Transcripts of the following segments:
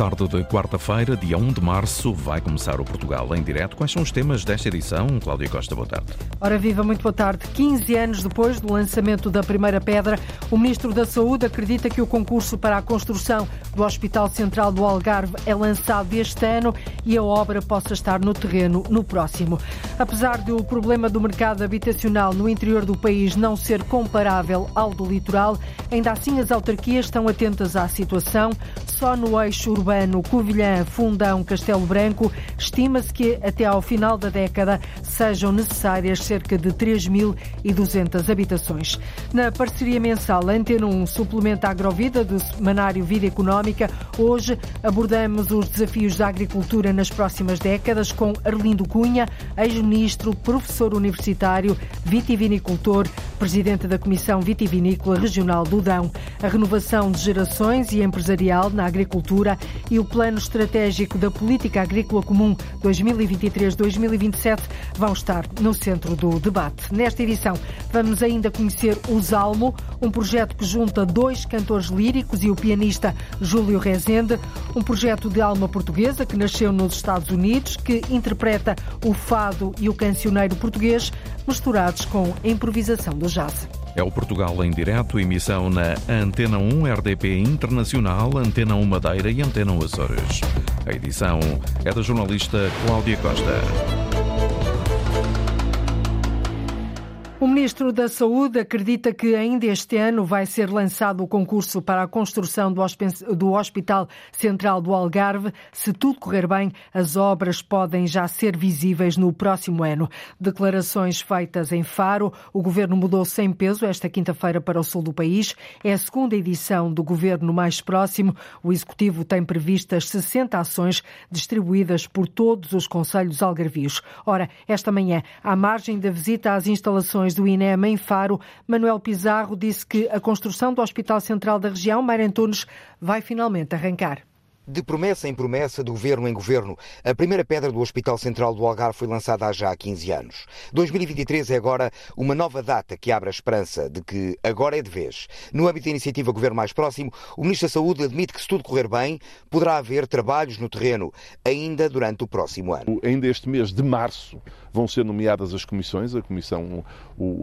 tarde de quarta-feira, dia 1 de março, vai começar o Portugal em direto. Quais são os temas desta edição? Cláudia Costa, boa tarde. Ora viva, muito boa tarde. 15 anos depois do lançamento da primeira pedra, o Ministro da Saúde acredita que o concurso para a construção do Hospital Central do Algarve é lançado este ano e a obra possa estar no terreno no próximo. Apesar do problema do mercado habitacional no interior do país não ser comparável ao do litoral, ainda assim as autarquias estão atentas à situação. Só no eixo urbano Covilhã, Fundão, Castelo Branco, estima-se que até ao final da década sejam necessárias cerca de 3.200 habitações. Na parceria mensal Antena 1 Suplemento Agrovida do Semanário Vida Económica, hoje abordamos os desafios da agricultura nas próximas décadas com Arlindo Cunha, ex-ministro, professor universitário, vitivinicultor, presidente da Comissão Vitivinícola Regional do Dão. A renovação de gerações e empresarial na agricultura e o Plano Estratégico da Política Agrícola Comum 2023-2027 vão estar no centro do debate. Nesta edição, vamos ainda conhecer o Zalmo, um projeto que junta dois cantores líricos e o pianista Júlio Rezende, um projeto de alma portuguesa que nasceu nos Estados Unidos, que interpreta o fado e o cancioneiro português misturados com a improvisação do jazz. É o Portugal em direto, emissão na Antena 1 RDP Internacional, Antena 1 Madeira e Antena 1 Açores. A edição é da jornalista Cláudia Costa. Ministro da Saúde acredita que ainda este ano vai ser lançado o concurso para a construção do Hospital Central do Algarve. Se tudo correr bem, as obras podem já ser visíveis no próximo ano. Declarações feitas em Faro. O governo mudou sem peso esta quinta-feira para o sul do país. É a segunda edição do governo mais próximo. O executivo tem previstas 60 ações distribuídas por todos os conselhos algarvios. Ora, esta manhã, à margem da visita às instalações do INEM em Faro, Manuel Pizarro disse que a construção do Hospital Central da região, Mário Antunes, vai finalmente arrancar. De promessa em promessa, de governo em governo, a primeira pedra do Hospital Central do Algarve foi lançada há já 15 anos. 2023 é agora uma nova data que abre a esperança de que agora é de vez. No âmbito da iniciativa Governo Mais Próximo, o Ministro da Saúde admite que, se tudo correr bem, poderá haver trabalhos no terreno ainda durante o próximo ano. Ainda este mês de março vão ser nomeadas as comissões, a comissão,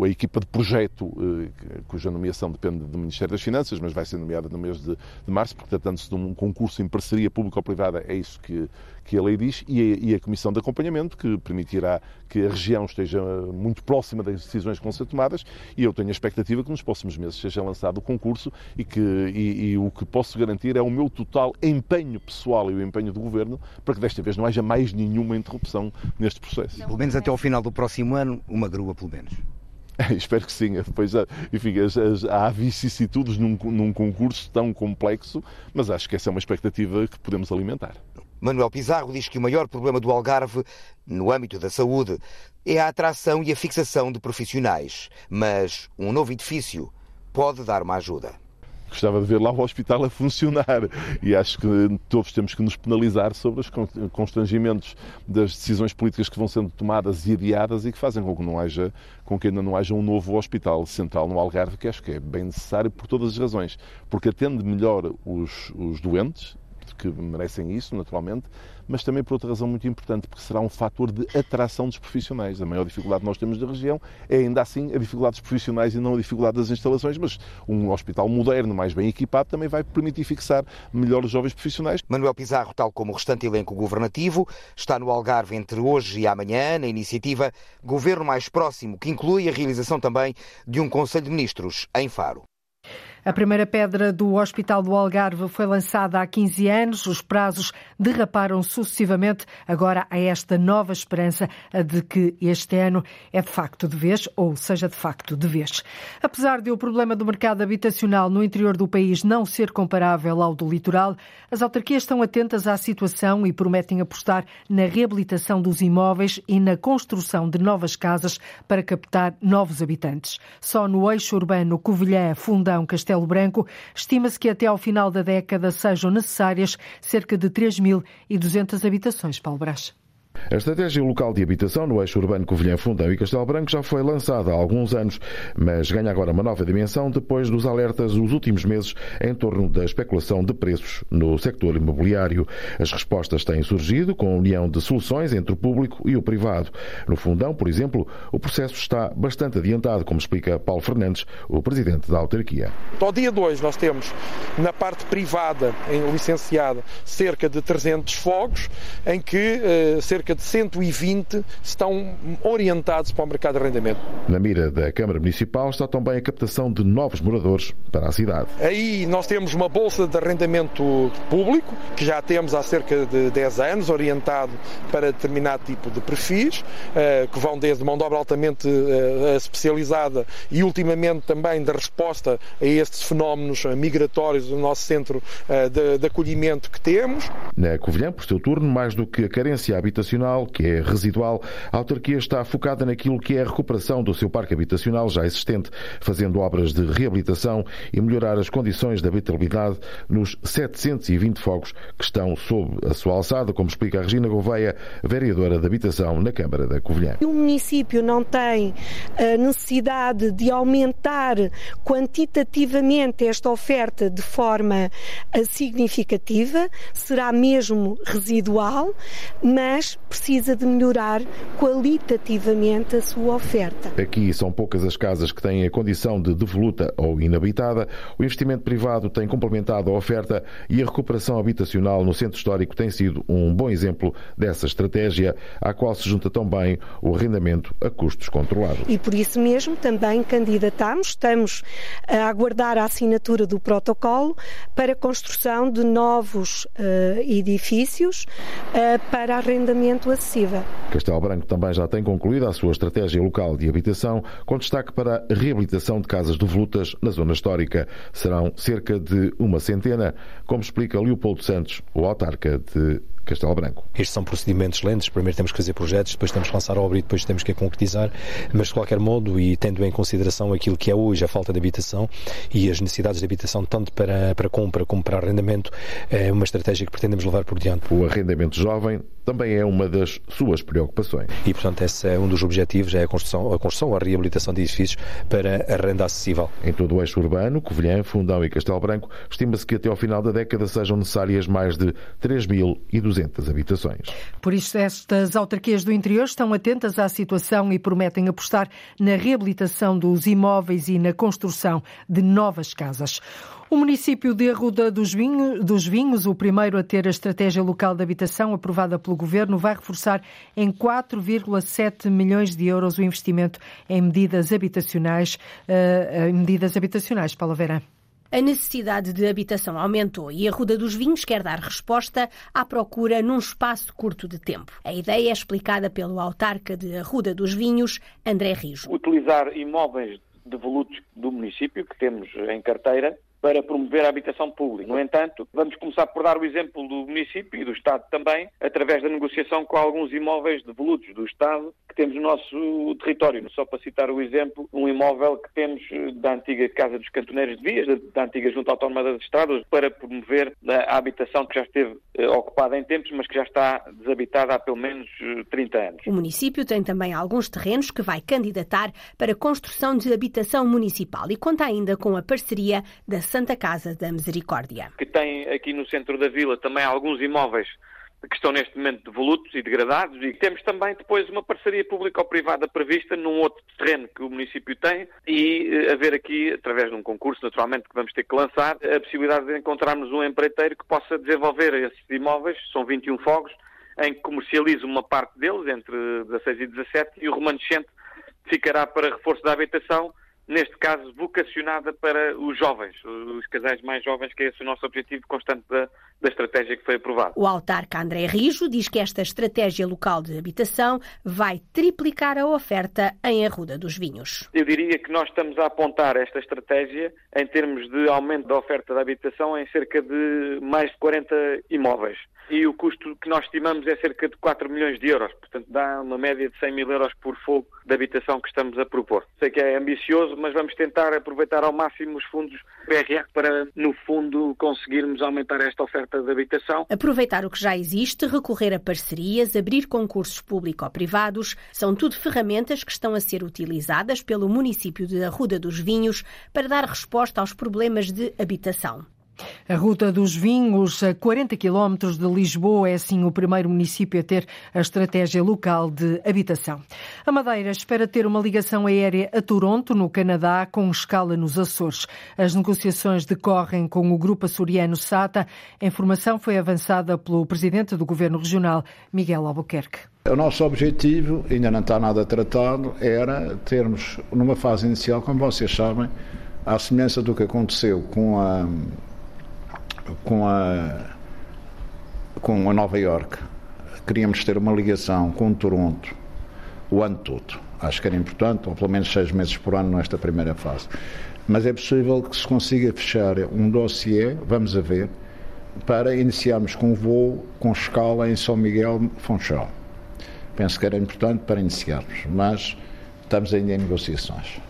a equipa de projeto, eh, cuja nomeação depende do Ministério das Finanças, mas vai ser nomeada no mês de, março, porque tratando-se de um concurso em parceria público-privada, é isso que, que a lei diz, e a, e a, comissão de acompanhamento, que permitirá que a região esteja muito próxima das decisões que vão ser tomadas, e eu tenho a expectativa que nos próximos meses seja lançado o concurso e que e, e o que posso garantir é o meu total empenho pessoal e o empenho do Governo para que desta vez não haja mais nenhuma interrupção neste processo. Pelo menos até ao final do próximo ano, uma grua pelo menos. Espero que sim. Depois, enfim, as, as, há vicissitudes num, num concurso tão complexo, mas acho que essa é uma expectativa que podemos alimentar. Manuel Pizarro diz que o maior problema do Algarve, no âmbito da saúde, é a atração e a fixação de profissionais. Mas um novo edifício pode dar uma ajuda gostava de ver lá o hospital a funcionar. E acho que todos temos que nos penalizar sobre os constrangimentos das decisões políticas que vão sendo tomadas e adiadas e que fazem com que não haja com que ainda não haja um novo hospital central no Algarve que acho que é bem necessário por todas as razões. Porque atende melhor os, os doentes que merecem isso, naturalmente, mas também por outra razão muito importante, porque será um fator de atração dos profissionais. A maior dificuldade que nós temos da região é ainda assim a dificuldade dos profissionais e não a dificuldade das instalações, mas um hospital moderno, mais bem equipado, também vai permitir fixar melhor os jovens profissionais. Manuel Pizarro, tal como o restante elenco governativo, está no Algarve entre hoje e amanhã, na iniciativa Governo Mais Próximo, que inclui a realização também de um Conselho de Ministros em Faro. A primeira pedra do Hospital do Algarve foi lançada há 15 anos. Os prazos derraparam sucessivamente. Agora há esta nova esperança de que este ano é de facto de vez, ou seja de facto de vez. Apesar de o problema do mercado habitacional no interior do país não ser comparável ao do litoral, as autarquias estão atentas à situação e prometem apostar na reabilitação dos imóveis e na construção de novas casas para captar novos habitantes. Só no eixo urbano Covilhã, Fundão, Castelo Castelo Branco, estima-se que até ao final da década sejam necessárias cerca de 3.200 habitações. Paulo Brás. A estratégia local de habitação no eixo urbano Covilhã, Fundão e Castelo Branco já foi lançada há alguns anos, mas ganha agora uma nova dimensão depois dos alertas dos últimos meses em torno da especulação de preços no sector imobiliário. As respostas têm surgido com a união de soluções entre o público e o privado. No Fundão, por exemplo, o processo está bastante adiantado, como explica Paulo Fernandes, o presidente da autarquia. Ao dia 2 nós temos na parte privada, em licenciada, cerca de 300 fogos, em que eh, cerca de 120 estão orientados para o mercado de arrendamento. Na mira da Câmara Municipal está também a captação de novos moradores para a cidade. Aí nós temos uma bolsa de arrendamento público, que já temos há cerca de 10 anos, orientado para determinado tipo de perfis, eh, que vão desde mão de obra altamente eh, especializada e ultimamente também da resposta a estes fenómenos migratórios do nosso centro eh, de, de acolhimento que temos. Na Covilhã, por seu turno, mais do que a carência habitacional, que é residual, a autarquia está focada naquilo que é a recuperação do seu parque habitacional já existente, fazendo obras de reabilitação e melhorar as condições de habitabilidade nos 720 fogos que estão sob a sua alçada, como explica a Regina Gouveia, vereadora de Habitação na Câmara da Covilhã. O município não tem a necessidade de aumentar quantitativamente esta oferta de forma eh, significativa, será mesmo residual, mas precisa de melhorar qualitativamente a sua oferta. Aqui são poucas as casas que têm a condição de devoluta ou inabitada. O investimento privado tem complementado a oferta e a recuperação habitacional no centro histórico tem sido um bom exemplo dessa estratégia, à qual se junta também o arrendamento a custos controlados. E por isso mesmo também candidatamos, estamos a aguardar a assinatura do protocolo para a construção de novos uh, edifícios uh, para arrendamento acessível. Castelo Branco também já tem concluído a sua estratégia local de habitação, com destaque para a reabilitação de casas devolutas na zona histórica. Serão cerca de uma centena, como explica Leopoldo Santos, o autarca de Castelo Branco. Estes são procedimentos lentos. Primeiro temos que fazer projetos, depois temos que lançar a obra e depois temos que a concretizar. Mas, de qualquer modo, e tendo em consideração aquilo que é hoje a falta de habitação e as necessidades de habitação, tanto para, para compra como para arrendamento, é uma estratégia que pretendemos levar por diante. O arrendamento jovem também é uma das suas preocupações. E, portanto, esse é um dos objetivos, é a construção, a construção, a reabilitação de edifícios para a renda acessível. Em todo o eixo urbano, Covilhã, Fundão e Castelo Branco, estima-se que até ao final da década sejam necessárias mais de 3.200 habitações. Por isso, estas autarquias do interior estão atentas à situação e prometem apostar na reabilitação dos imóveis e na construção de novas casas. O município de Arruda dos Vinhos, dos Vinhos, o primeiro a ter a estratégia local de habitação aprovada pelo governo, vai reforçar em 4,7 milhões de euros o investimento em medidas habitacionais, uh, em medidas habitacionais, Paula Vera. A necessidade de habitação aumentou e a Ruda dos Vinhos quer dar resposta à procura num espaço curto de tempo. A ideia é explicada pelo autarca de Arruda dos Vinhos, André Rijo. Utilizar imóveis devolutos do município que temos em carteira para promover a habitação pública. No entanto, vamos começar por dar o exemplo do município e do Estado também, através da negociação com alguns imóveis devolutos do Estado que temos no nosso território. Só para citar o exemplo, um imóvel que temos eh, da antiga Casa dos Cantoneiros de Vias, da antiga Junta Autónoma das Estradas, para promover a habitação que já esteve eh, ocupada em tempos, mas que já está desabitada há pelo menos 30 eh, anos. O município tem também alguns terrenos que vai candidatar para construção de habitação municipal e conta ainda com a parceria da Santa Casa da Misericórdia. Que tem aqui no centro da vila também alguns imóveis que estão neste momento devolutos e degradados e temos também depois uma parceria público-privada prevista num outro terreno que o município tem e eh, haver aqui, através de um concurso naturalmente que vamos ter que lançar, a possibilidade de encontrarmos um empreiteiro que possa desenvolver esses imóveis, são 21 fogos, em que comercialize uma parte deles, entre 16 e 17, e o remanescente ficará para reforço da habitação neste caso, vocacionada para os jovens, os casais mais jovens, que é esse o nosso objetivo constante da, da estratégia que foi aprovada. O autarca André Rijo diz que esta estratégia local de habitação vai triplicar a oferta em Arruda dos Vinhos. Eu diria que nós estamos a apontar esta estratégia em termos de aumento da oferta de habitação em cerca de mais de 40 imóveis e o custo que nós estimamos é cerca de 4 milhões de euros. Portanto, dá uma média de 100 mil euros por fogo de habitação que estamos a propor. Sei que é ambicioso, mas vamos tentar aproveitar ao máximo os fundos PRR para, no fundo, conseguirmos aumentar esta oferta de habitação. Aproveitar o que já existe, recorrer a parcerias, abrir concursos público-privados, são tudo ferramentas que estão a ser utilizadas pelo município de Arruda dos Vinhos para dar resposta aos problemas de habitação. A Ruta dos Vinhos, a 40 quilómetros de Lisboa, é assim o primeiro município a ter a estratégia local de habitação. A Madeira espera ter uma ligação aérea a Toronto, no Canadá, com escala nos Açores. As negociações decorrem com o grupo açoriano SATA. A informação foi avançada pelo presidente do Governo Regional, Miguel Albuquerque. O nosso objetivo, ainda não está nada tratado, era termos, numa fase inicial, como vocês sabem, à semelhança do que aconteceu com a com a com a Nova York. Queríamos ter uma ligação com Toronto o ano todo. Acho que era importante, ou pelo menos seis meses por ano nesta primeira fase. Mas é possível que se consiga fechar um dossiê, vamos a ver, para iniciarmos com um voo com escala em São Miguel Funchal. Penso que era importante para iniciarmos, mas estamos ainda em negociações.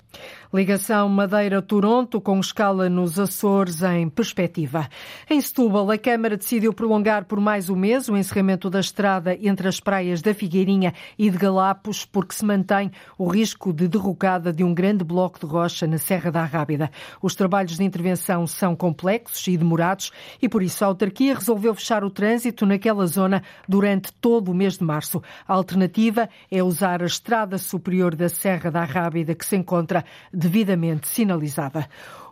Ligação Madeira-Toronto com escala nos Açores em perspectiva. Em Setúbal, a Câmara decidiu prolongar por mais um mês o encerramento da estrada entre as praias da Figueirinha e de Galapos, porque se mantém o risco de derrocada de um grande bloco de rocha na Serra da Rábida. Os trabalhos de intervenção são complexos e demorados e, por isso, a autarquia resolveu fechar o trânsito naquela zona durante todo o mês de março. A alternativa é usar a estrada superior da Serra da Rábida, que se encontra devidamente sinalizada.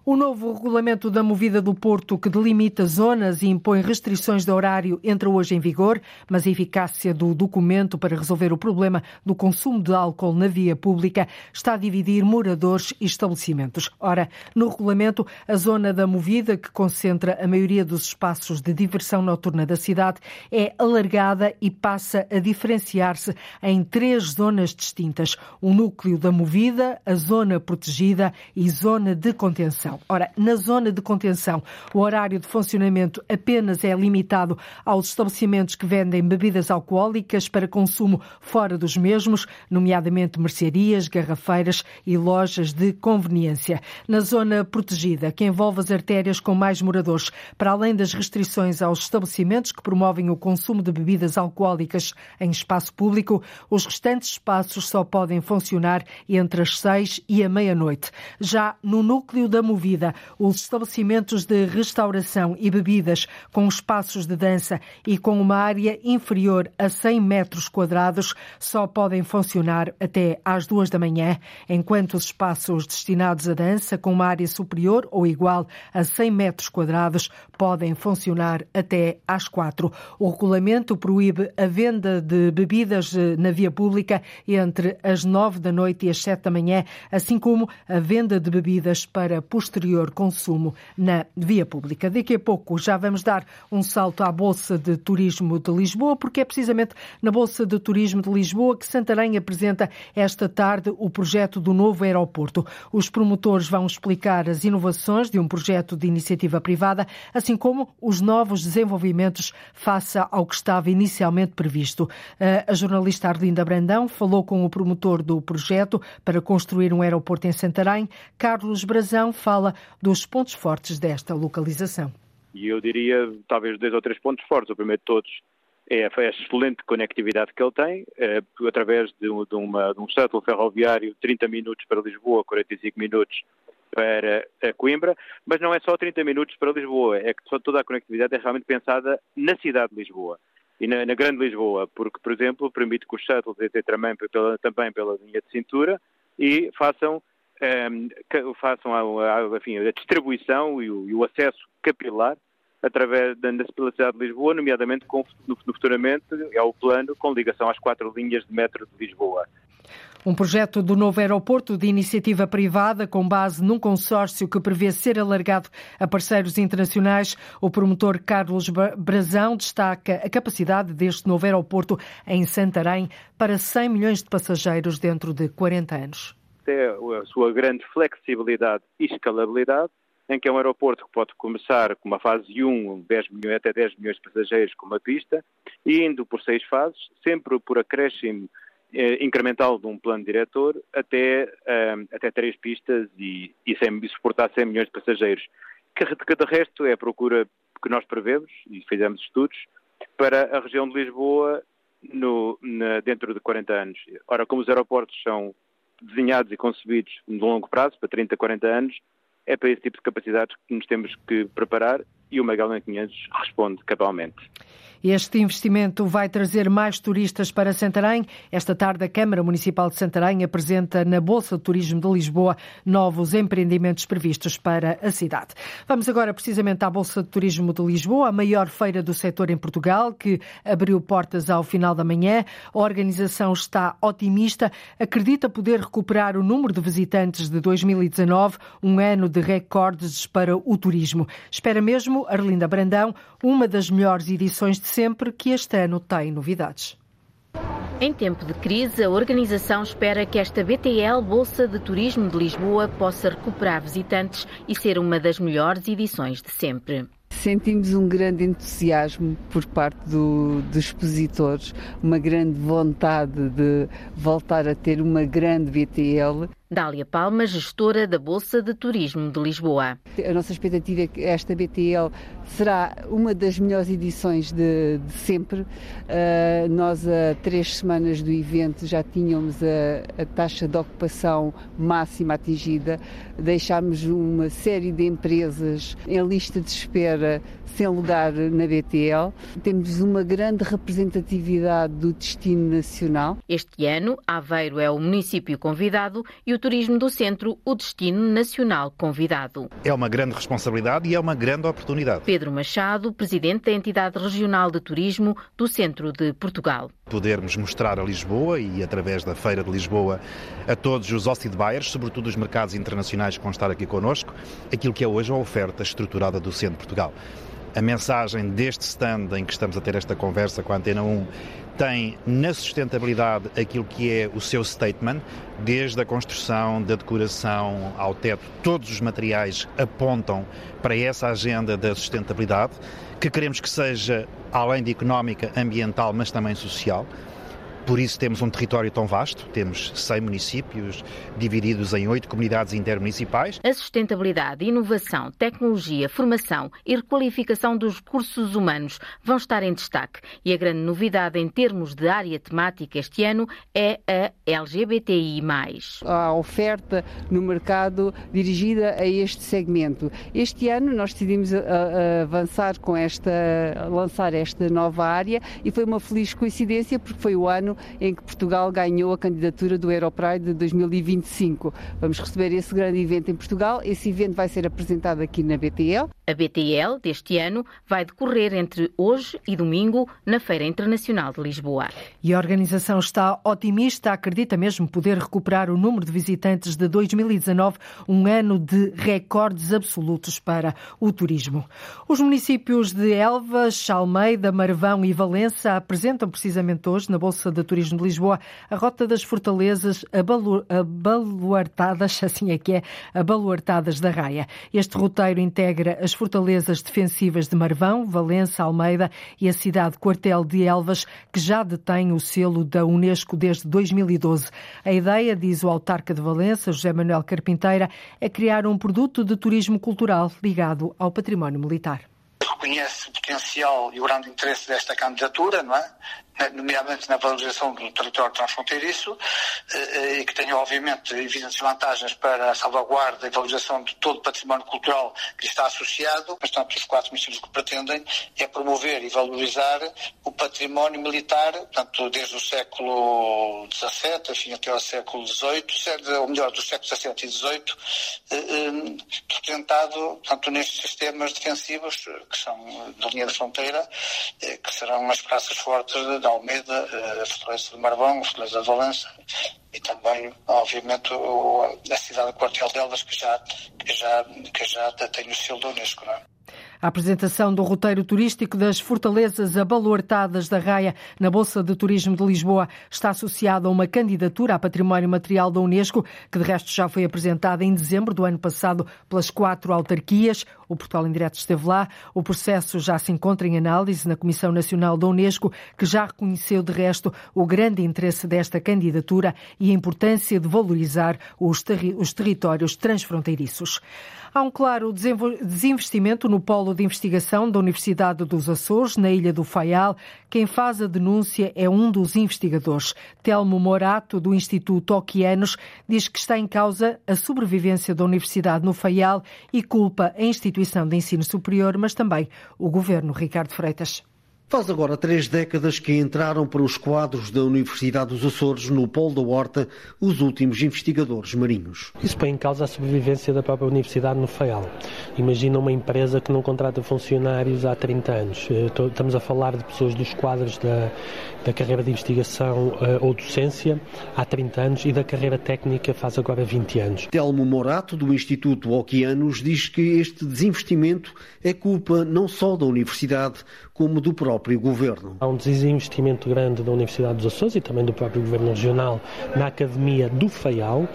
O novo regulamento da movida do Porto, que delimita zonas e impõe restrições de horário, entra hoje em vigor, mas a eficácia do documento para resolver o problema do consumo de álcool na via pública está a dividir moradores e estabelecimentos. Ora, no regulamento, a zona da movida, que concentra a maioria dos espaços de diversão noturna da cidade, é alargada e passa a diferenciar-se em três zonas distintas: o núcleo da movida, a zona protegida e zona de contenção contenção. Ora, na zona de contenção, o horário de funcionamento apenas é limitado aos estabelecimentos que vendem bebidas alcoólicas para consumo fora dos mesmos, nomeadamente mercearias, garrafeiras e lojas de conveniência. Na zona protegida, que envolve as artérias com mais moradores, para além das restrições aos estabelecimentos que promovem o consumo de bebidas alcoólicas em espaço público, os restantes espaços só podem funcionar entre as seis e a meia-noite. Já no núcleo da movida, vida. Os estabelecimentos de restauração e bebidas com espaços de dança e com uma área inferior a 100 metros quadrados só podem funcionar até às duas da manhã, enquanto os espaços destinados à dança com uma área superior ou igual a 100 metros quadrados podem funcionar até às quatro. O regulamento proíbe a venda de bebidas eh, na via pública entre as nove da noite e as sete da manhã, assim como a venda de bebidas para posterior posterior consumo na via pública. Daqui a pouco já vamos dar um salto à Bolsa de Turismo de Lisboa, porque é precisamente na Bolsa de Turismo de Lisboa que Santarém apresenta esta tarde o projeto do novo aeroporto. Os promotores vão explicar as inovações de um projeto de iniciativa privada, assim como os novos desenvolvimentos face ao que estava inicialmente previsto. A jornalista Arlinda Brandão falou com o promotor do projeto para construir um aeroporto em Santarém. Carlos Brazão fala fala dos pontos fortes desta localização. E eu diria talvez dois ou três pontos fortes. O primeiro de todos é a excelente conectividade que ele tem, é, através de, de, uma, de um shuttle ferroviário, 30 minutos para Lisboa, 45 minutos para Coimbra, mas não é só 30 minutos para Lisboa, é que toda a conectividade é realmente pensada na cidade de Lisboa e na, na Grande Lisboa, porque, por exemplo, permite que os shuttles entrem também pela, também pela linha de cintura e façam um, ehm, façam a, a, enfim, a distribuição e o, e o, acesso capilar através da, cidade de Lisboa, nomeadamente com, no, no, futuramente é o plano com ligação às quatro linhas de metro de Lisboa. Um projeto do novo aeroporto de iniciativa privada com base num consórcio que prevê ser alargado a parceiros internacionais. O promotor Carlos Brazão destaca a capacidade deste novo aeroporto em Santarém para 100 milhões de passageiros dentro de 40 anos é a sua grande flexibilidade e escalabilidade, em que é um aeroporto que pode começar com uma fase 1, 10 milhões, até 10 milhões de passageiros com uma pista, e indo por seis fases, sempre por acréscimo eh, incremental de um plano diretor até, um, até três pistas e, e, e suportar 100 milhões de passageiros. Que, que de resto é a procura que nós prevemos, e fizemos estudos, para a região de Lisboa no, na, dentro de 40 anos. Ora, como os aeroportos são desenhados e concebidos de longo prazo, para 30, 40 anos, é para esse tipo de capacidades que nos temos que preparar e o Magalhães 500 responde cabalmente. Este investimento vai trazer mais turistas para Santarém. Esta tarde, a Câmara Municipal de Santarém apresenta na Bolsa de Turismo de Lisboa novos empreendimentos previstos para a cidade. Vamos agora precisamente à Bolsa de Turismo de Lisboa, a maior feira do setor em Portugal, que abriu portas ao final da manhã. A organização está otimista, acredita poder recuperar o número de visitantes de 2019, um ano de recordes para o turismo. Espera mesmo, Arlinda Brandão, uma das melhores edições de sempre que este ano tem novidades. Em tempo de crise, a organização espera que esta BTL Bolsa de Turismo de Lisboa possa recuperar visitantes e ser uma das melhores edições de sempre. Sentimos um grande entusiasmo por parte do, dos expositores, uma grande vontade de voltar a ter uma grande BTL. Dália Palma, gestora da Bolsa de Turismo de Lisboa. A nossa expectativa é que esta BTL será uma das melhores edições de, de sempre. Uh, nós, há três semanas do evento, já tínhamos a, a, taxa de ocupação máxima atingida. Deixámos uma série de empresas em lista de espera sem lugar na BTL. Temos uma grande representatividade do destino nacional. Este ano, Aveiro é o município convidado e o turismo do centro o destino nacional convidado. É uma grande responsabilidade e é uma grande oportunidade. Pedro Machado, presidente da entidade regional de turismo do centro de Portugal. Podermos mostrar a Lisboa e através da Feira de Lisboa a todos os Ocid Buyers, sobretudo os mercados internacionais que vão estar aqui connosco, aquilo que é hoje a oferta estruturada do centro de Portugal. A mensagem deste stand em que estamos a ter esta conversa com a Antena 1 tem na sustentabilidade aquilo que é o seu statement, desde a construção, da decoração ao teto, todos os materiais apontam para essa agenda da sustentabilidade, que queremos que seja além de económica, ambiental, mas também social. Por isso temos um território tão vasto, temos 100 municípios divididos em oito comunidades intermunicipais. A sustentabilidade, inovação, tecnologia, formação e requalificação dos recursos humanos vão estar em destaque. E a grande novidade em termos de área temática este ano é a LGBTI+. A oferta no mercado dirigida a este segmento. Este ano nós decidimos avançar com esta, lançar esta nova área e foi uma feliz coincidência porque foi o ano em que Portugal ganhou a candidatura do Europride de 2025. Vamos receber esse grande evento em Portugal. Esse evento vai ser apresentado aqui na BTL. A BTL deste ano vai decorrer entre hoje e domingo na Feira Internacional de Lisboa. E a organização está otimista, acredita mesmo poder recuperar o número de visitantes de 2019, um ano de recordes absolutos para o turismo. Os municípios de Elvas, Almeida, Marvão e Valença apresentam precisamente hoje na Bolsa de Turismo de Lisboa a Rota das Fortalezas abaluartadas, assim é que é, abaluartadas da Raia. Este roteiro integra as fortalezas defensivas de Marvão, Valença, Almeida e a cidade quartel de Elvas, que já detém o selo da Unesco desde 2012. A ideia, diz o autarca de Valença, José Manuel Carpinteira, é criar um produto de turismo cultural ligado ao património militar reconhece o potencial e o grande interesse desta candidatura, não é? Nomeadamente na valorização do território transfronteiriço, eh, eh, e que tem, obviamente, evidentes vantagens para a salvaguarda e valorização de todo o património cultural que está associado, portanto, os quatro ministérios que pretendem é promover e valorizar o património militar, portanto, desde o século XVII, enfim, até ao século XVIII, ou melhor, do século XVII e XVIII, eh, sustentado, portanto, nestes sistemas defensivos, que são da linha da fronteira, que serão as praças fortes Almeida, a eh, Fortaleza de Marvão, a Fortaleza de Valença e também, obviamente, a cidade de Quartel delas, que já, que já, que já tem o selo da Unesco. Não é? A apresentação do roteiro turístico das fortalezas abaluartadas da Raia na Bolsa de Turismo de Lisboa está associada a uma candidatura a património material da Unesco, que de resto já foi apresentada em dezembro do ano passado pelas quatro autarquias. O Portugal em Direto esteve lá. O processo já se encontra em análise na Comissão Nacional da Unesco, que já reconheceu de resto o grande interesse desta candidatura e a importância de valorizar os, terri os territórios transfronteiriços. Há um claro desinvestimento no polo de investigação da Universidade dos Açores, na Ilha do Faial. Quem faz a denúncia é um dos investigadores. Telmo Morato, do Instituto Oquianos, diz que está em causa a sobrevivência da Universidade no Faial e culpa a instituição de ensino superior, mas também o governo Ricardo Freitas. Faz agora três décadas que entraram para os quadros da Universidade dos Açores, no Polo da Horta, os últimos investigadores marinhos. Isso põe em causa a sobrevivência da própria Universidade no Faial. Imagina uma empresa que não contrata funcionários há 30 anos. Eh, estamos a falar de pessoas dos quadros da, da carreira de investigação uh, ou docência há 30 anos e da carreira técnica faz agora 20 anos. Telmo Morato, do Instituto Oquianos, diz que este desinvestimento é culpa não só da Universidade, como do próprio governo. Há um desinvestimento grande da Universidade dos Açores e também do próprio governo regional na Academia do Faial uh,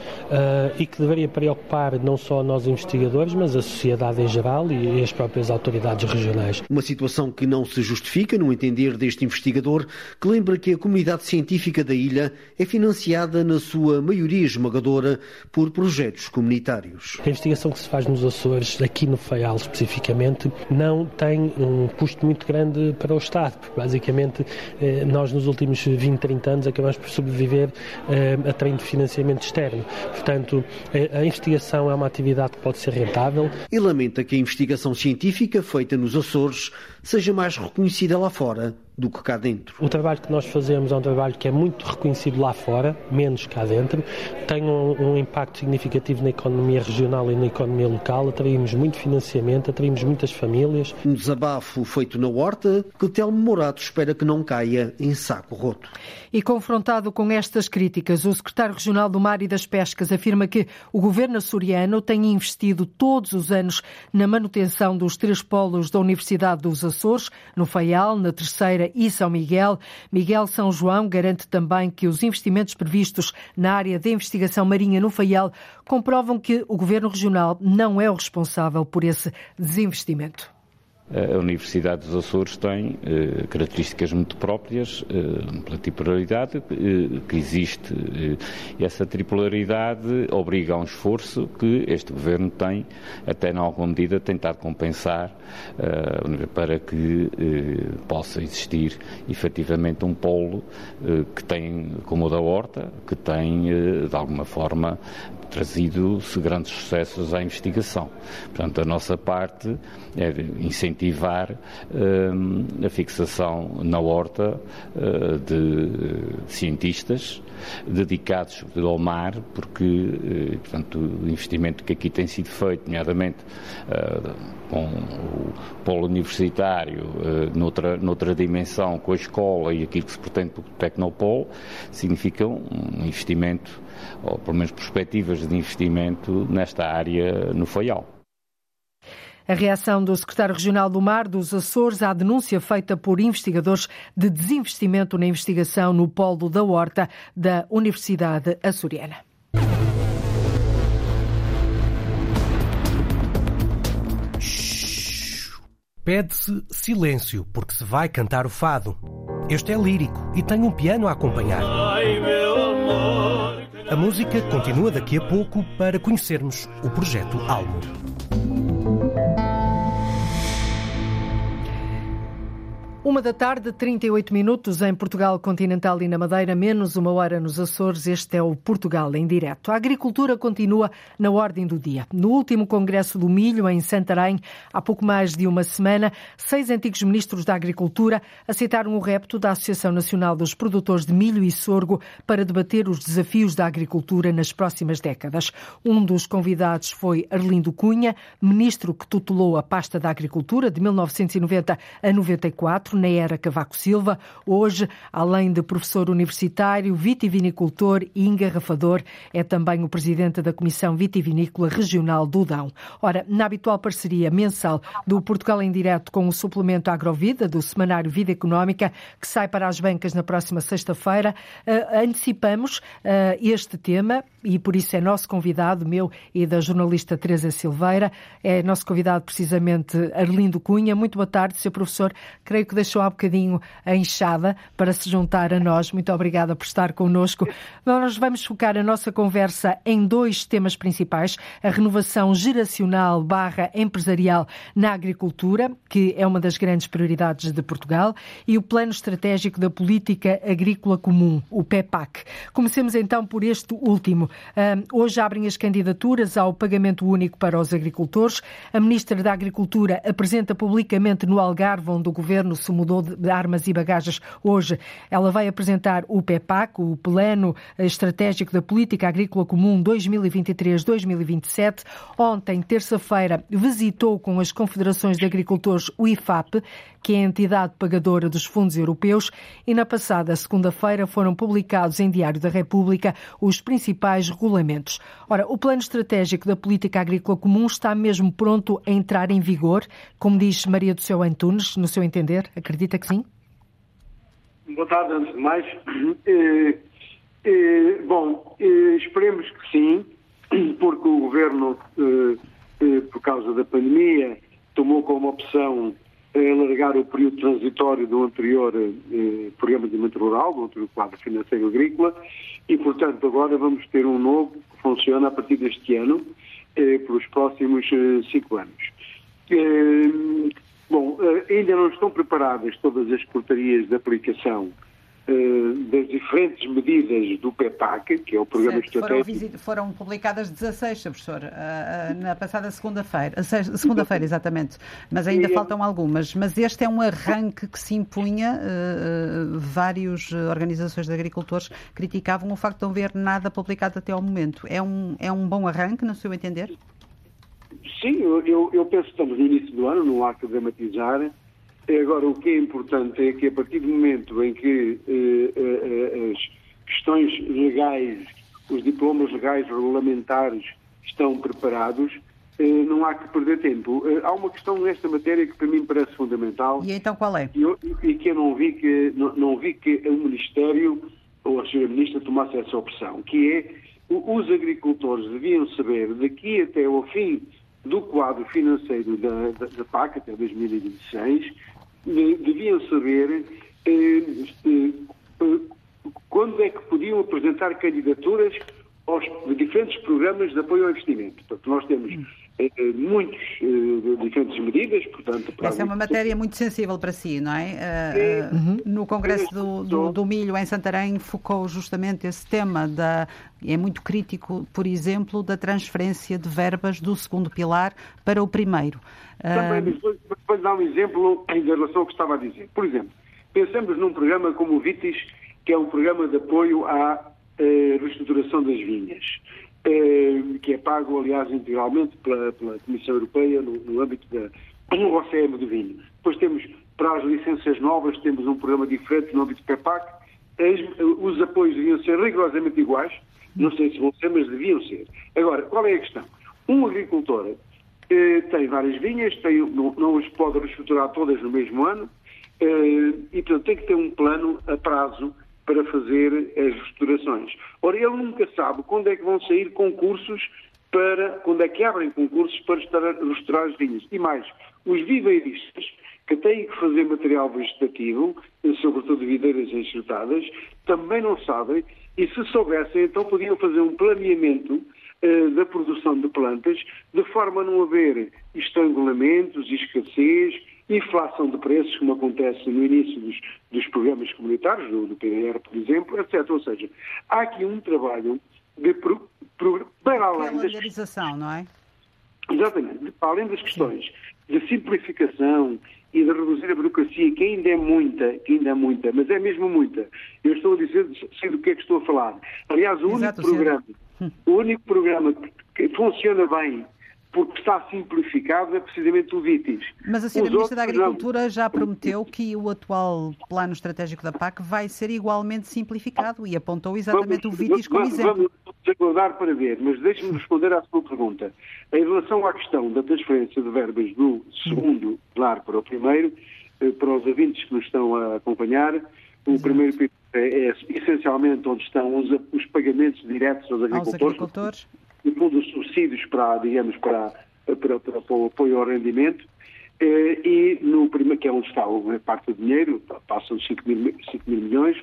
e que deveria preocupar não só nós investigadores, mas a sociedade em geral e as próprias autoridades regionais. Uma situação que não se justifica no entender deste investigador, que lembra que a comunidade científica da ilha é financiada na sua maioria esmagadora por projetos comunitários. A investigação que se faz nos Açores, aqui no Faial especificamente, não tem um custo muito grande grande para o Estado, porque basicamente eh, nós nos últimos 20, 30 anos acabamos por sobreviver eh, a treino de financiamento externo. Portanto, eh, a investigação é uma atividade que pode ser rentável. E lamenta que a investigação científica feita nos Açores seja mais reconhecida lá fora do que cá dentro. O trabalho que nós fazemos é um trabalho que é muito reconhecido lá fora, menos cá dentro, tem um, um impacto significativo na economia regional e na economia local, atraímos muito financiamento, atraímos muitas famílias. Um desabafo feito na horta que Telmo Morato espera que não caia em saco roto. E confrontado com estas críticas, o secretário regional do Mar e das Pescas afirma que o governo açoriano tem investido todos os anos na manutenção dos três polos da Universidade dos Açores, no Faial, na Terceira e São Miguel. Miguel São João garante também que os investimentos previstos na área de investigação marinha no Faial comprovam que o Governo Regional não é o responsável por esse desinvestimento. A Universidade dos Açores tem eh, características muito próprias eh, pela titularidade eh, que existe. Eh, essa titularidade obriga a um esforço que este Governo tem, até em alguma medida, tentado compensar eh, para que eh, possa existir efetivamente um polo que tem, como o da Horta, que tem, de alguma forma, trazido grandes sucessos à investigação. Portanto, a nossa parte é incentivar uh, a fixação na horta uh, de, cientistas dedicados ao mar, porque, uh, portanto, o investimento que aqui tem sido feito, nomeadamente com o polo universitário, noutra, noutra dimensão, com a escola e aquilo que se pretende o Tecnopolo, significa um investimento ou pelo menos perspectivas de investimento nesta área no Faial. A reação do secretário regional do Mar dos Açores à denúncia feita por investigadores de desinvestimento na investigação no polo da Horta da Universidade Açoriana. Pede-se silêncio, porque se vai cantar o fado. Este é lírico e tem um piano a acompanhar. Ai, a música continua daqui a pouco para conhecermos o projeto Almo. Uma da tarde, 38 minutos em Portugal continental e na Madeira, menos uma hora nos Açores. Este é o Portugal em direto. A agricultura continua na ordem do dia. No último Congresso do Milho, em Santarém, há pouco mais de uma semana, seis antigos ministros da Agricultura aceitaram o repto da Associação Nacional dos Produtores de Milho e Sorgo para debater os desafios da agricultura nas próximas décadas. Um dos convidados foi Arlindo Cunha, ministro que tutelou a pasta da Agricultura de 1990 a 94 na era Cavaco Silva. Hoje, além de professor universitário, vitivinicultor e engarrafador, é também o presidente da Comissão Vitivinícola Regional do Dão. Ora, na habitual parceria mensal do Portugal em Direto com o suplemento Agrovida, do Semanário Vida Económica, que sai para as bancas na próxima sexta-feira, uh, antecipamos uh, este tema e por isso é nosso convidado, meu e da jornalista Teresa Silveira, é nosso convidado precisamente Arlindo Cunha. Muito boa tarde, Sr. Professor. Creio que deixou há bocadinho a enxada para se juntar a nós. Muito obrigada por estar connosco. Nós vamos focar a nossa conversa em dois temas principais: a renovação geracional barra empresarial na agricultura, que é uma das grandes prioridades de Portugal, e o Plano Estratégico da Política Agrícola Comum, o PEPAC. Comecemos então por este último. Hoje abrem as candidaturas ao pagamento único para os agricultores. A Ministra da Agricultura apresenta publicamente no Algarve, onde o Governo se mudou de armas e bagagens hoje, ela vai apresentar o PEPAC, o Plano Estratégico da Política Agrícola Comum 2023-2027. Ontem, terça-feira, visitou com as confederações de agricultores o IFAP, que é a entidade pagadora dos fundos europeus, e na passada segunda-feira foram publicados em Diário da República os principais regulamentos. Ora, o Plano Estratégico da Política Agrícola Comum está mesmo pronto a entrar em vigor, como diz Maria do Céu Antunes, no seu entender? Acredita que sim? Boa tarde, antes de mais. Eh, eh, bom, eh, esperemos que sim, porque o Governo, por causa da pandemia, tomou como opção alargar o período transitório do anterior eh, Programa de Desenvolvimento Rural, do anterior Quadro Financeiro Agrícola, e, portanto, agora vamos ter um novo que funciona a partir deste ano, eh, pelos próximos eh, cinco anos. Bom, eh, ainda não estão preparadas todas as portarias de aplicação eh, das diferentes medidas do PEPAC, que é o Programa certo, Estratégico. Foram, foram, publicadas 16, professor, eh, na passada segunda-feira, segunda-feira exatamente, mas ainda e, faltam algumas. Mas este é um arranque que se impunha, várias organizações de agricultores criticavam o facto de não haver nada publicado até ao momento. É um, é um bom arranque, no seu entender? Sim, eu, eu penso que estamos no início do ano, não há que dramatizar. Agora, o que é importante é que a partir do momento em que eh, eh, as questões legais, os diplomas legais regulamentares estão preparados, eh, não há que perder tempo. Eh, há uma questão nesta matéria que para mim parece fundamental. E então qual é? E, eu, e que eu não vi que, não, não, vi que o Ministério ou a Sra. Ministra tomasse essa opção, que é os agricultores deviam saber daqui até ao fim do quadro financeiro da, da, da PAC, até 2026, deviam saber eh, eh, quando é que podiam apresentar candidaturas aos diferentes programas de apoio ao investimento. Portanto, nós temos muitas diferentes medidas, portanto... Essa é uma matéria muito sensível para si, não é? Uhum. No Congresso do, do, do, Milho, em Santarém, focou justamente esse tema, da, é muito crítico, por exemplo, da transferência de verbas do segundo pilar para o primeiro. Também, vou dar um exemplo em relação ao que estava a dizer. Por exemplo, pensamos num programa como o VITIS, que é um programa de apoio à eh, reestruturação das vinhas, eh, que é pago, aliás, integralmente pela, pela Comissão Europeia no, no âmbito da, do OCM do vinho. Depois temos, para as licenças novas, temos um programa diferente no âmbito do PEPAC. os apoios deviam ser rigorosamente iguais, não sei se vão ser, mas deviam ser. Agora, qual é a questão? Um agricultor eh, tem várias vinhas, tem, não, não as pode reestruturar todas no mesmo ano, eh, e portanto tem que ter um plano a prazo para fazer as reestruturações. Ora, ele nunca sabe quando é que vão sair concursos para, quando é que abrem concursos para restaurar as vinhas. E mais, os viveiristas que têm que fazer material vegetativo, sobretudo videiras enxertadas, também não sabem, e se soubessem, então podiam fazer um planeamento eh, da produção de plantas, de forma a não haver estrangulamentos, escassez, inflação de preços, como acontece no início dos, dos programas comunitários, do, do, PDR, por exemplo, etc. Ou seja, há aqui um trabalho de pro, pro, para além das... não é? Exatamente. Para além das questões de simplificação e de reduzir a burocracia, que ainda é muita, que ainda é muita, mas é mesmo muita. Eu estou a dizer, sei do que é que estou a falar. Aliás, o Exato, único programa o único programa que funciona bem porque está simplificado, é precisamente o VITIS. Mas a Sra. Ministra da Agricultura não. já prometeu que o atual plano estratégico da PAC vai ser igualmente simplificado e apontou exatamente vamos, o VITIS como vamos, exemplo. Vamos aguardar para ver, mas deixe-me responder à sua pergunta. Em relação à questão da transferência de verbas do segundo pilar para o primeiro, eh, para os ouvintes que nos estão a acompanhar, o Exato. primeiro pilar é, é, essencialmente onde estão os, os pagamentos diretos aos agricultores. Aos agricultores no fundo, os subsídios para, digamos, para, para, para, para o apoio ao rendimento, eh, e no primeiro, que é onde está a parte do dinheiro, passam de 5 mil, 5 mil milhões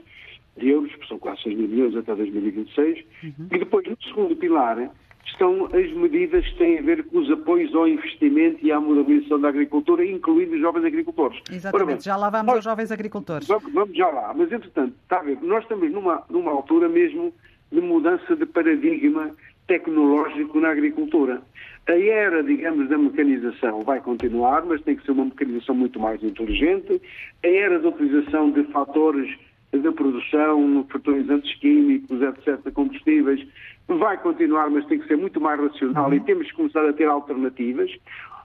de euros, que são quase 6 mil milhões até 2026, uhum. e depois no segundo pilar estão as medidas que têm a ver com os apoios ao investimento e à modernização da agricultura, incluindo os jovens agricultores. Exatamente, bem, já lá vamos nós, aos jovens agricultores. Vamos, vamos, já lá, mas entretanto, está a ver, nós estamos numa, numa altura mesmo de mudança de paradigma tecnológico na agricultura. A era, digamos, da mecanização vai continuar, mas tem que ser uma mecanização muito mais inteligente. A era da utilização de fatores de produção, fertilizantes químicos, etc., combustíveis, vai continuar, mas tem que ser muito mais racional e temos que começar a ter alternativas.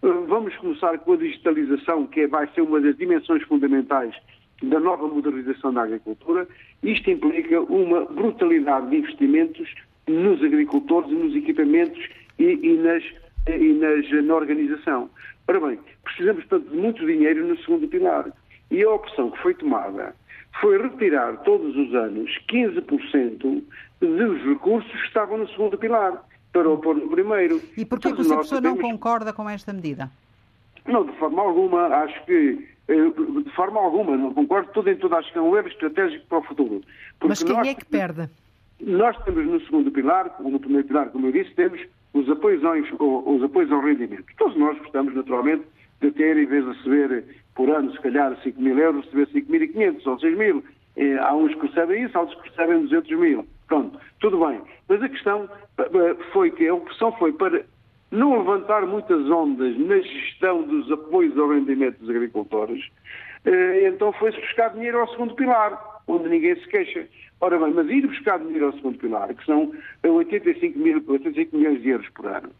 Vamos começar com a digitalização, que vai ser uma das dimensões fundamentais da nova modernização da agricultura. Isto implica uma brutalidade de investimentos nos agricultores e nos equipamentos e, e, nas, e nas, na organização. Ora bem, precisamos, portanto, de muito dinheiro no segundo pilar. E a opção que foi tomada foi retirar todos os anos 15% dos recursos que estavam no segundo pilar para o pôr no primeiro. E porquê que o Sr. Professor não concorda com esta medida? Não, de forma alguma. Acho que, eh, de forma alguma, não concordo. Tudo em tudo, acho que é um erro estratégico para o futuro. Mas quem nós... é que perde? Nós temos no segundo pilar, no primeiro pilar, como eu disse, temos os apoios ao, os apoios ao rendimento. Todos nós gostamos, naturalmente, de ter, em vez de receber por ano, se calhar, 5 mil euros, receber 5.500 ou 6 mil. Eh, há uns que recebem isso, há outros que recebem 200 mil. Pronto, tudo bem. Mas a questão eh, foi que a opção foi para não levantar muitas ondas na gestão dos apoios ao rendimento dos agricultores, eh, então foi-se buscar dinheiro ao segundo pilar, onde ninguém se queixa. Ora bem, mas ir buscar dinheiro ao segundo pilar, que são 85, mil, 85 milhões de euros por ano,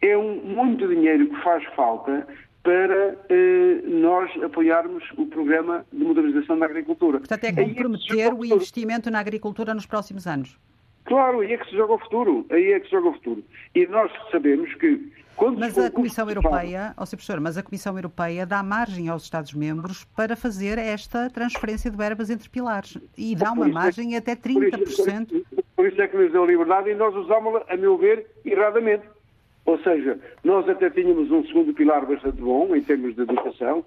é um, muito dinheiro que faz falta para eh, nós apoiarmos o programa de modernização da agricultura. Portanto, é comprometer é o investimento na agricultura nos próximos anos. Claro, aí é que se joga o futuro. Aí é que se joga o futuro. E nós sabemos que quando mas a Comissão Europeia, ó, oh, professor, mas a Comissão Europeia dá margem aos Estados-membros para fazer esta transferência de verbas entre pilares e dá uma é margem até 30%. Por isso, por isso é que nos deu liberdade e nós usámos-la, a meu ver, erradamente. Ou seja, nós até tínhamos um segundo pilar bastante bom em termos de educação.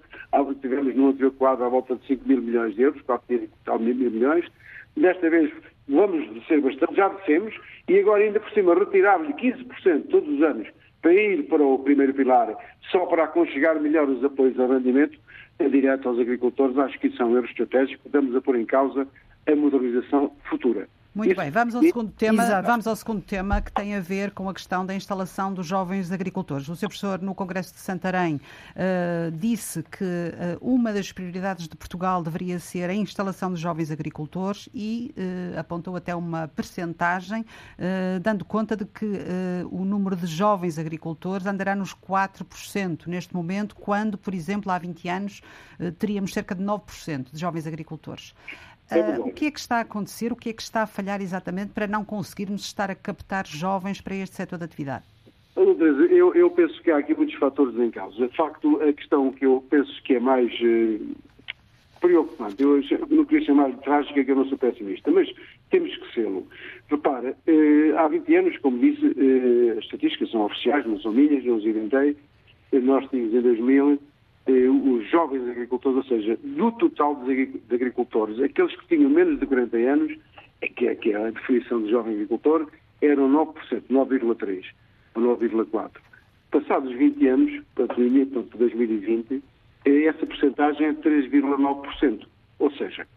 Tivemos no anterior quadro à volta de 5 mil milhões de euros, 4 mil, mil milhões. Desta vez vamos descer bastante, já descemos, e agora ainda por cima retirar-lhe 15% todos os anos para ir para o primeiro pilar, só para aconchegar melhor os apoios ao rendimento é direto aos agricultores, acho que isso é um erro estratégico, estamos a pôr em causa a modernização futura. Muito bem, vamos ao segundo tema. Exato. Vamos ao segundo tema que tem a ver com a questão da instalação dos jovens agricultores. O Sr. Professor, no Congresso de Santarém, uh, disse que uh, uma das prioridades de Portugal deveria ser a instalação dos jovens agricultores e uh, apontou até uma percentagem, dando conta de que o número de jovens agricultores andará nos 4% neste momento, quando, por exemplo, há 20 anos teríamos cerca de 9% de jovens agricultores. Uh, o que é que está a acontecer, o que é que está a falhar exatamente para não conseguirmos estar a captar jovens para este setor de atividade? Eu, eu penso que há aqui muitos fatores em causa. De facto, a questão que eu penso que é mais uh, preocupante, eu não queria chamar de trágica, que eu não sou pessimista, mas temos que sê-lo. Repara, uh, há 20 anos, como disse, uh, as estatísticas são oficiais, não são minhas, não os inventei. Nós tínhamos em 2000 eh, os jovens agricultores, ou seja, do total de agricultores, aqueles que tinham menos de 40 anos, é que é, que é a definição de jovem agricultor, eram 9%, 9,3% ou 9,4%. Passados 20 anos, para 2020, eh, essa porcentagem é 3,9%. Ou seja,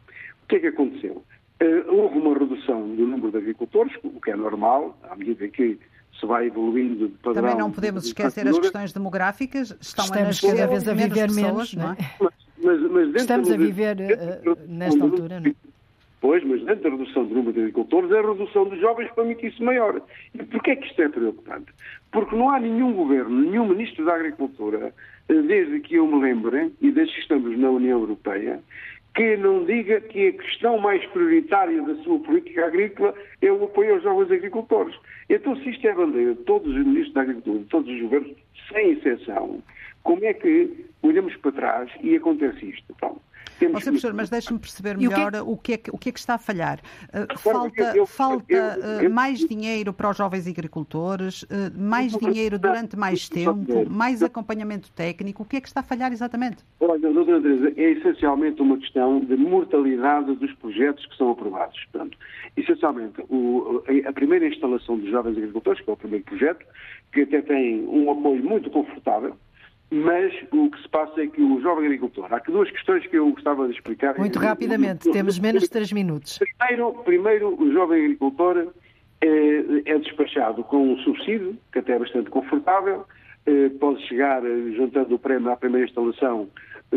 o que é que aconteceu? Eh, houve uma redução do número de agricultores, o que é normal, à medida que se vai evoluindo de padrão. Também não podemos esquecer as questões demográficas, estão Estamos a cada vez a viver menos, pessoas, não é? Mas, mas Estamos a viver dentro, uh, nesta altura, não é? depois, mas dentro da redução do número de agricultores, a redução dos jovens permite-se maior. E porquê é que isto é preocupante? Porque não há nenhum governo, nenhum ministro da Agricultura, eh, desde que eu me lembre, e desde que estamos na União Europeia, que não diga que a questão mais prioritária da sua política agrícola é o apoio aos jovens agricultores. Então, se isto é bandeira de todos os ministros da Agricultura, de todos os governos, sem exceção, como é que olhamos para trás e acontece isto? Então, temos... Oh, professor, mas deixe-me perceber melhor o que, é que, o que, é que está a falhar. Uh, falta eu, falta eu, eu, uh, mais dinheiro para os jovens agricultores, uh, mais dinheiro durante mais tempo, mais acompanhamento técnico. O que é que está a falhar exatamente? Olha, doutora Teresa, é essencialmente uma questão de mortalidade dos projetos que são aprovados. Portanto, essencialmente, o, a primeira instalação dos jovens agricultores, que é o primeiro projeto, que até tem um apoio muito confortável, mas o que se passa é que o jovem agricultor. Há aqui duas questões que eu gostava de explicar. Muito rapidamente, temos menos de três minutos. Primeiro, primeiro o jovem agricultor é, é, despachado com um subsídio, que até é bastante confortável, é, pode chegar, juntando o prémio à primeira instalação,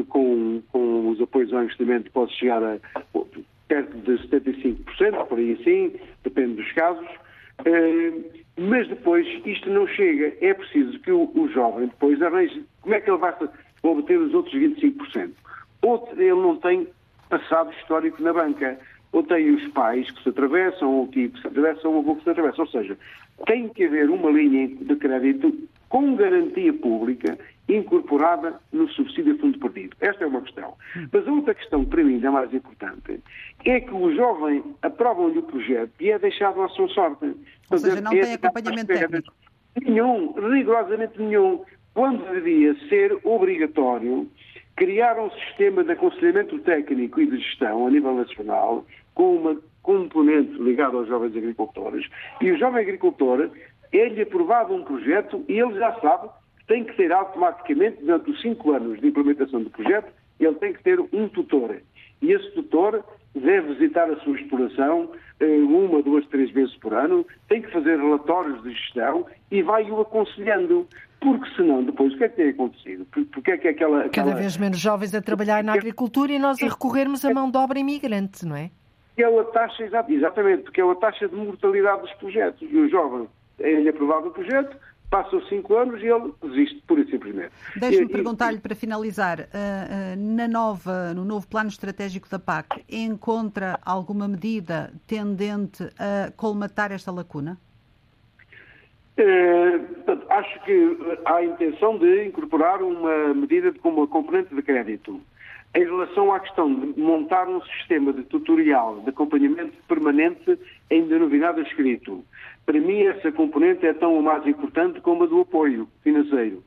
com, com os apoios ao investimento, pode chegar a perto de 75%, por aí assim, depende dos casos. Mas depois isto não chega. É preciso que o, o jovem depois arranje. Como é que ele vai obter os outros 25%? Ou ele não tem passado histórico na banca, ou tem os pais que se atravessam, ou o tio que se atravessa, ou o avô que se atravessa. Ou seja, tem que haver uma linha de crédito com garantia pública incorporada no subsídio de fundo perdido. Esta é uma questão. Mas a outra questão, para mim, a mais importante, é que o jovem aprova-lhe o projeto e é deixado à sua sorte. Ou seja, não é tem acompanhamento técnico? Nenhum, rigorosamente nenhum. Quando devia ser obrigatório criar um sistema de aconselhamento técnico e de gestão a nível nacional com uma componente ligada aos jovens agricultores e o jovem agricultor é-lhe aprovado um projeto e ele já sabe que tem que ter automaticamente, durante os cinco anos de implementação do projeto, ele tem que ter um tutor. E esse tutor deve visitar a sua exploração eh, uma, duas, três vezes por ano, tem que fazer relatórios de gestão e vai-o aconselhando. Porque senão, depois, o que é que tem acontecido? Porque é que aquela, aquela... Cada vez menos jovens a trabalhar na agricultura e nós a recorrermos à mão de obra imigrante, não é? Que é a taxa, exatamente, porque é a taxa de mortalidade dos projetos. E o jovem é-lhe aprovado o projeto, passam cinco anos e ele desiste, pura e simplesmente. Deixe-me perguntar-lhe para finalizar, uh, uh, na nova, no novo plano estratégico da PAC, encontra alguma medida tendente a colmatar esta lacuna? Uh, acho que há a intenção de incorporar uma medida como uma componente de crédito. Em relação à questão de montar um sistema de tutorial, de acompanhamento permanente, ainda não vi nada escrito. Para mim, essa componente é tão ou mais importante como a do apoio financeiro.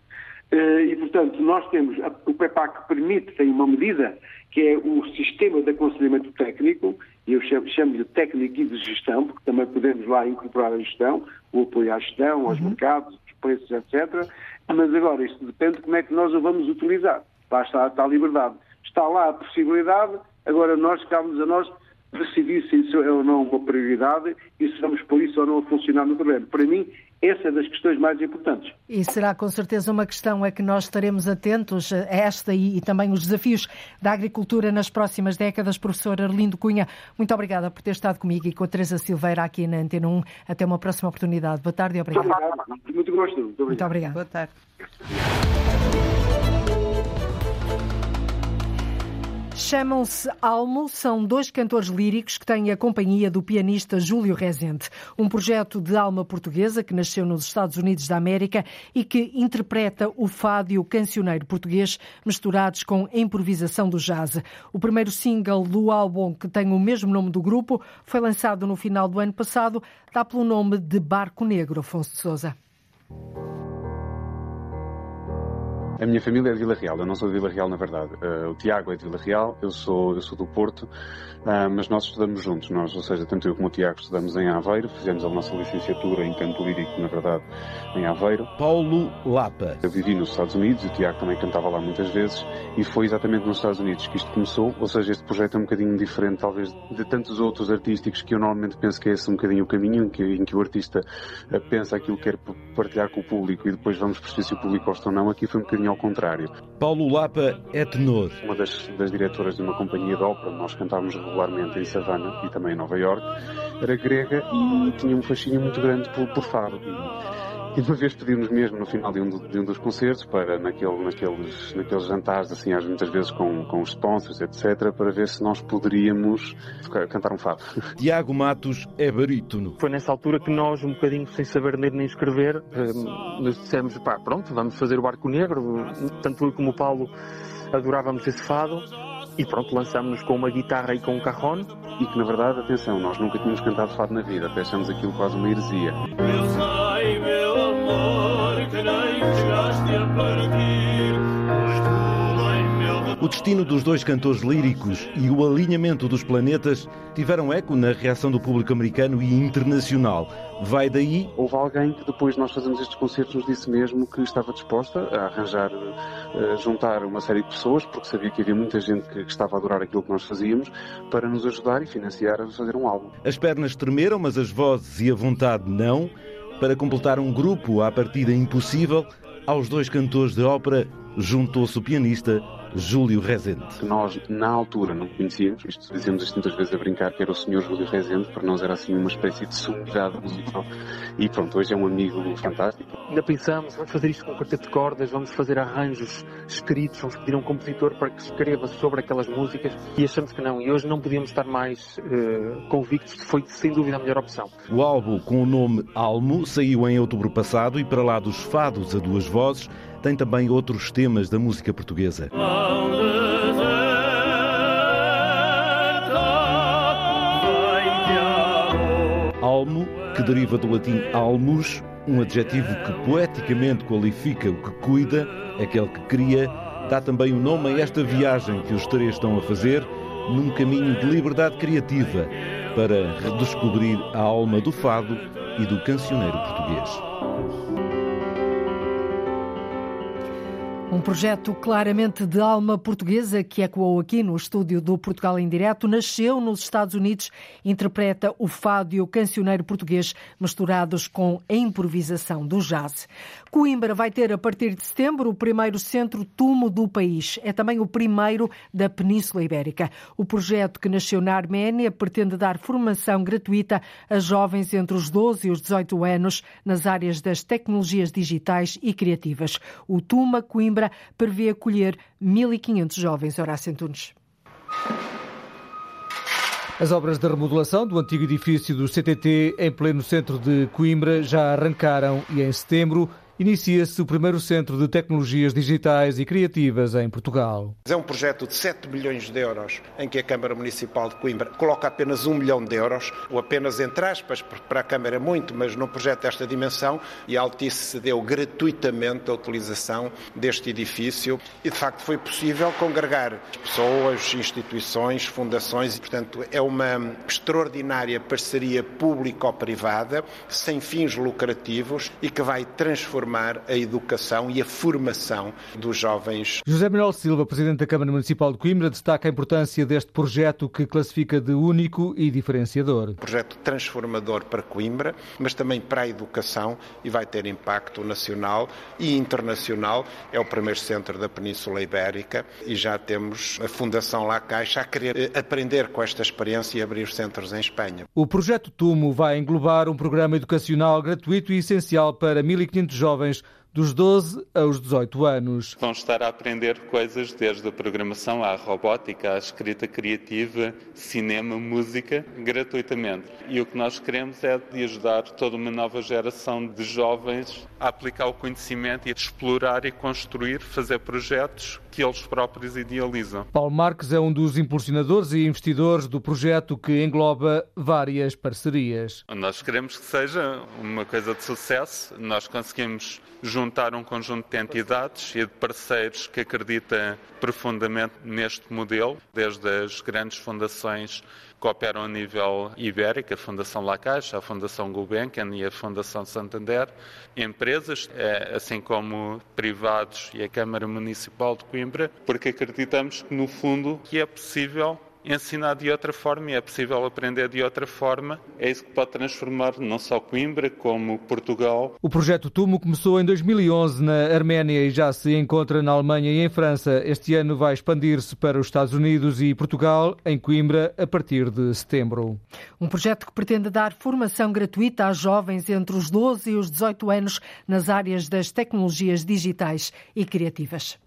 Eh, e, portanto, nós temos, o PEPAC permite, tem uma medida, que é o sistema de aconselhamento técnico, e eu chamo-lhe técnico e de gestão, porque também podemos lá incorporar a gestão, o apoio à gestão, aos uhum. mercados, os preços, etc. Mas agora, isto depende de como é que nós o vamos utilizar. Lá está, está a liberdade. Está lá a possibilidade, agora nós, cabe a nós decidir se isso é ou não uma prioridade e se vamos pôr isso ou não a funcionar no governo. Para mim, essa é das questões mais importantes. E será com certeza uma questão a que nós estaremos atentos a esta e, e também os desafios da agricultura nas próximas décadas. Professor Arlindo Cunha, muito obrigada por ter estado comigo e com a Teresa Silveira aqui na Antena 1. Até uma próxima oportunidade. Boa tarde e obrigado. Muito gosto. Muito, muito obrigado. Boa tarde. Chamam-se Almo, são dois cantores líricos que têm a companhia do pianista Júlio Rezende. Um projeto de alma portuguesa que nasceu nos Estados Unidos da América e que interpreta o fado e o cancioneiro português misturados com a improvisação do jazz. O primeiro single do álbum, que tem o mesmo nome do grupo, foi lançado no final do ano passado, dá pelo nome de Barco Negro, Afonso de Souza. A minha família é de Vila Real, eu não sou de Vila Real na verdade. Uh, o Tiago é de Vila Real, eu sou, eu sou do Porto, uh, mas nós estudamos juntos, nós, ou seja, tanto eu como o Tiago estudamos em Aveiro, fizemos a nossa licenciatura em canto lírico, na verdade, em Aveiro. Paulo Lapa. Eu vivi nos Estados Unidos, o Tiago também cantava lá muitas vezes, e foi exatamente nos Estados Unidos que isto começou, ou seja, este projeto é um bocadinho diferente, talvez, de tantos outros artísticos que eu normalmente penso que é esse um bocadinho o caminho, em que, em que o artista uh, pensa aquilo que quer partilhar com o público e depois vamos perceber se o público gosta ou não. Aqui foi um bocadinho ao contrário. Paulo Lapa é tenor. Uma das, das diretoras de uma companhia de ópera, nós cantávamos regularmente em Savana e também em Nova York, era grega e tinha um fascínio muito grande por, por fado. E, uma vez pedimos mesmo no final de um, de um dos concertos, para naquele, naqueles, naqueles jantares, assim, às muitas vezes com, com os sponsors, etc., para ver se nós poderíamos cantar um fado. Tiago Matos é barítono. Foi nessa altura que nós, um bocadinho sem saber ler nem escrever, eh, nos dissemos, pá, pronto, vamos fazer o Barco Negro. Tanto eu como o Paulo adorávamos esse fado e pronto, lançámos-nos com uma guitarra e com um carrone. E que na verdade, atenção, nós nunca tínhamos cantado fado na vida, até achamos aquilo quase uma heresia. O destino dos dois cantores líricos e o alinhamento dos planetas tiveram eco na reação do público americano e internacional. Vai daí. Houve alguém que depois de nós fazermos estes concertos nos disse mesmo que estava disposta a arranjar, a eh, juntar uma série de pessoas, porque sabia que havia muita gente que estava a adorar aquilo que nós fazíamos, para nos ajudar e financiar a fazer um álbum. As pernas tremeram, mas as vozes e a vontade não. Para completar um grupo à partida impossível, aos dois cantores de ópera juntou-se o pianista Júlio Rezende. Nós, na altura, não conhecíamos, isto dizemos isto muitas vezes a brincar, que era o senhor Júlio Rezende, para nós era assim uma espécie de sumidade musical. E pronto, hoje é um amigo fantástico. Ainda pensamos, vamos fazer isto com um quarteto de cordas, vamos fazer arranjos escritos, vamos pedir a um compositor para que escreva sobre aquelas músicas e achamos que não. E hoje não podíamos estar mais uh, convictos que foi sem dúvida a melhor opção. O álbum com o nome Almo saiu em outubro passado e para lá dos fados a duas vozes, tem também outros temas da música portuguesa. Almo, que deriva do latim almus, um adjetivo que poeticamente qualifica o que cuida, aquele que cria, dá também o nome a esta viagem que os três estão a fazer num caminho de liberdade criativa para redescobrir a alma do fado e do cancioneiro português. Um projeto claramente de alma portuguesa que ecoou aqui no estúdio do Portugal em Direto, nasceu nos Estados Unidos, interpreta o fado e o cancioneiro português misturados com a improvisação do jazz. Coimbra vai ter a partir de setembro o primeiro centro Tumo do país. É também o primeiro da Península Ibérica. O projeto que nasceu na Arménia pretende dar formação gratuita a jovens entre os 12 e os 18 anos nas áreas das tecnologias digitais e criativas. O Tuma Coimbra Coimbra prevê acolher 1.500 jovens. Horácio Antunes. As obras de remodelação do antigo edifício do CTT em pleno centro de Coimbra já arrancaram e em setembro inicia-se o primeiro centro de tecnologias digitais e criativas em Portugal. É um projeto de 7 milhões de euros em que a Câmara Municipal de Coimbra coloca apenas 1 milhão de euros, ou apenas entre aspas, para a Câmara é muito, mas num projeto desta dimensão, e a Altice cedeu gratuitamente a utilização deste edifício e de facto foi possível congregar pessoas, instituições, fundações, e portanto é uma extraordinária parceria público-privada, sem fins lucrativos e que vai transformar transformar a educação e a formação dos jovens. José Manuel Silva, Presidente da Câmara Municipal de Coimbra, destaca a importância deste projeto que classifica de único e diferenciador. Projeto transformador para Coimbra, mas também para a educação e vai ter impacto nacional e internacional. É o primeiro centro da Península Ibérica e já temos a Fundação La Caixa a querer eh, aprender com esta experiência e abrir centros em Espanha. O projeto Tumo vai englobar um programa educacional gratuito e essencial para 1.500 jovens jovens dos 12 aos 18 anos. Vão estar a aprender coisas desde a programação à robótica, à escrita criativa, cinema, música, gratuitamente. E o que nós queremos é de ajudar toda uma nova geração de jovens a aplicar o conhecimento e a explorar e construir, fazer projetos que eles próprios idealizam. Paulo Marques é um dos impulsionadores e investidores do projeto que engloba várias parcerias. Nós queremos que seja uma coisa de sucesso. Nós conseguimos juntar um conjunto de entidades e de parceiros que acreditam profundamente neste modelo, desde as grandes fundações que operam a nível ibérico, a Fundação La Caixa, a Fundação Gulbenkian e a Fundação Santander, empresas, eh, assim como privados e a Câmara Municipal de Coimbra, porque acreditamos que, no fundo, que é possível ensinar de outra forma e é possível aprender de outra forma. É isso que pode transformar não só Coimbra, como Portugal. O projeto Tumo começou em 2011 na Arménia e já se encontra na Alemanha e em França. Este ano vai expandir-se para os Estados Unidos e Portugal, em Coimbra, a partir de setembro. Um projeto que pretende dar formação gratuita a jovens entre os 12 e os 18 anos nas áreas das tecnologias digitais e criativas.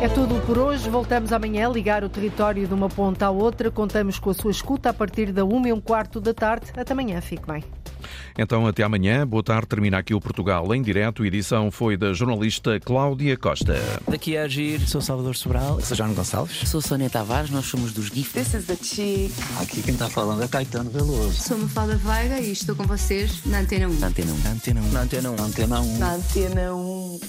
É tudo por hoje. Voltamos amanhã a ligar o território de uma ponta à outra. Contamos com a sua escuta a partir da uma e um quarto da tarde. Até amanhã. Fique bem. Então, até amanhã. Boa tarde. Termina aqui o Portugal em direto. A edição foi da jornalista Cláudia Costa. Daqui a agir, sou Salvador Sobral. Sou João Gonçalves. Sou Sónia Tavares. Nós somos dos GIF. This is the Chic. Aqui quem está falando é Caetano Veloso. Sou Mafalda Veiga e estou com vocês na Antena 1. Na Antena 1. Na Antena 1. Na Antena 1. Na Antena 1. Na Antena 1.